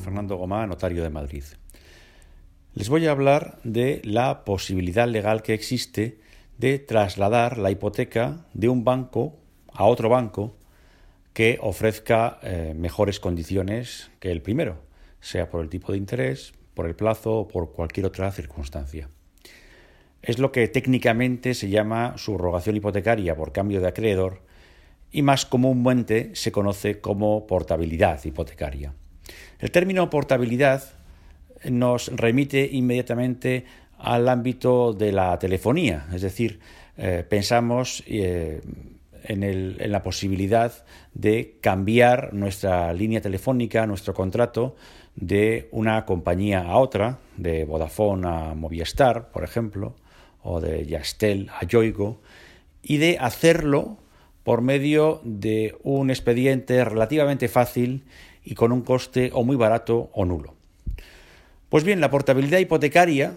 Fernando Gomá, notario de Madrid. Les voy a hablar de la posibilidad legal que existe de trasladar la hipoteca de un banco a otro banco que ofrezca eh, mejores condiciones que el primero, sea por el tipo de interés, por el plazo o por cualquier otra circunstancia. Es lo que técnicamente se llama subrogación hipotecaria por cambio de acreedor y más comúnmente se conoce como portabilidad hipotecaria. El término portabilidad nos remite inmediatamente al ámbito de la telefonía, es decir, eh, pensamos eh, en, la posibilidad de cambiar nuestra línea telefónica, nuestro contrato, de una compañía a otra, de Vodafone a Movistar, por ejemplo, o de Yastel a Yoigo, y de hacerlo por medio de un expediente relativamente fácil y con un coste o muy barato o nulo. Pues bien, la portabilidad hipotecaria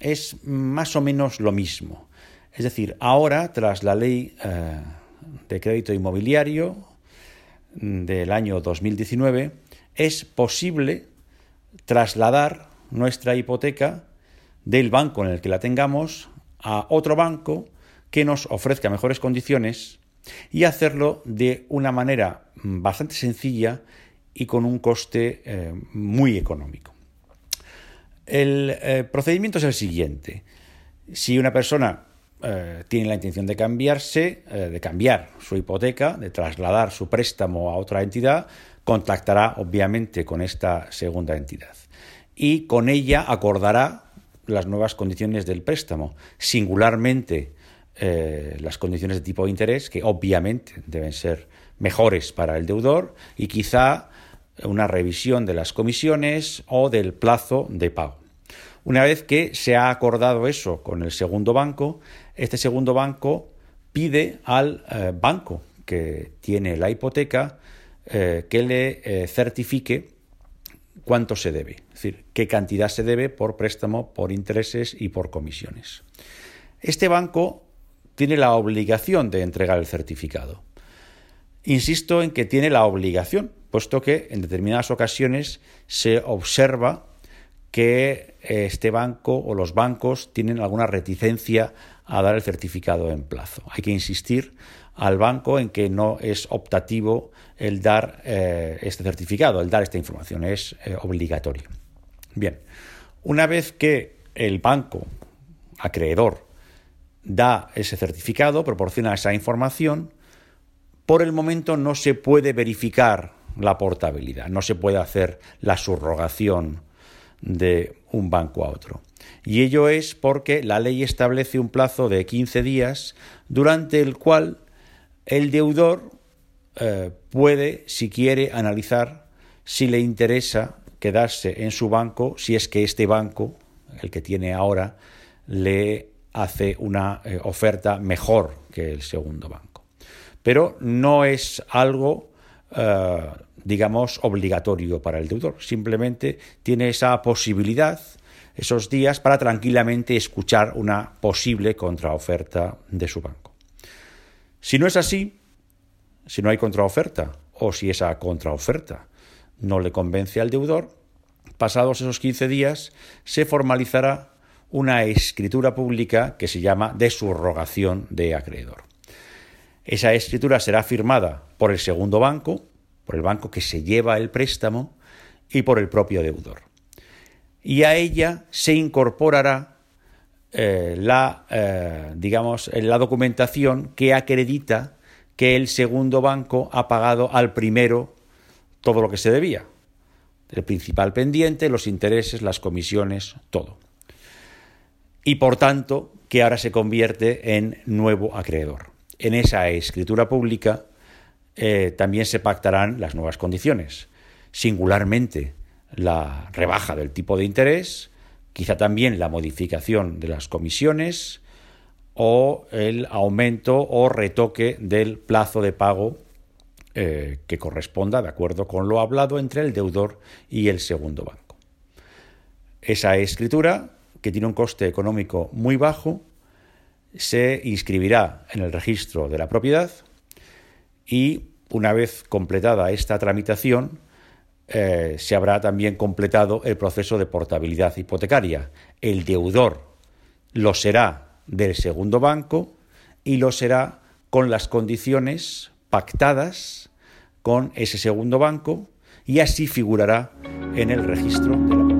es más o menos lo mismo. Es decir, ahora, tras la ley eh, de crédito inmobiliario del año 2019, es posible trasladar nuestra hipoteca del banco en el que la tengamos a otro banco que nos ofrezca mejores condiciones y hacerlo de una manera bastante sencilla y con un coste eh, muy económico. El eh, procedimiento es el siguiente. Si una persona eh, tiene la intención de cambiarse, de cambiar su hipoteca, de trasladar su préstamo a otra entidad, contactará obviamente con esta segunda entidad y con ella acordará las nuevas condiciones del préstamo, singularmente las condiciones de tipo de interés, que obviamente deben ser mejores para el deudor, y quizá una revisión de las comisiones o del plazo de pago. Una vez que se ha acordado eso con el segundo banco, este segundo banco pide al eh, banco que tiene la hipoteca eh, que le certifique cuánto se debe, es decir, qué cantidad se debe por préstamo, por intereses y por comisiones. Este banco tiene la obligación de entregar el certificado. Insisto en que tiene la obligación, puesto que en determinadas ocasiones se observa que este banco o los bancos tienen alguna reticencia a dar el certificado en plazo. Hay que insistir al banco en que no es optativo el dar eh, este certificado, el dar esta información, es eh, obligatorio. Bien, una vez que el banco acreedor da ese certificado, proporciona esa información, por el momento no se puede verificar la portabilidad, no se puede hacer la subrogación de un banco a otro. Y ello es porque la ley establece un plazo de 15 días durante el cual el deudor eh, puede, si quiere, analizar si le interesa quedarse en su banco, si es que este banco, el que tiene ahora, le hace una eh, oferta mejor que el segundo banco. Pero no es algo, eh, digamos, obligatorio para el deudor. Simplemente tiene esa posibilidad, esos días, para tranquilamente escuchar una posible contraoferta de su banco. Si no es así, si no hay contraoferta o si esa contraoferta no le convence al deudor, pasados esos 15 días se formalizará una escritura pública que se llama de subrogación de acreedor. Esa escritura será firmada por el segundo banco, por el banco que se lleva el préstamo y por el propio deudor. Y a ella se incorporará eh, la, eh, digamos, la documentación que acredita que el segundo banco ha pagado al primero todo lo que se debía. El principal pendiente, los intereses, las comisiones, todo. Y por tanto, que ahora se convierte en nuevo acreedor. En esa escritura pública eh, también se pactarán las nuevas condiciones, singularmente la rebaja del tipo de interés, quizá también la modificación de las comisiones o el aumento o retoque del plazo de pago eh, que corresponda de acuerdo con lo hablado entre el deudor y el segundo banco. Esa escritura, que tiene un coste económico muy bajo, se inscribirá en el registro de la propiedad y una vez completada esta tramitación, eh, se habrá también completado el proceso de portabilidad hipotecaria. El deudor lo será del segundo banco y lo será con las condiciones pactadas con ese segundo banco y así figurará en el registro de la.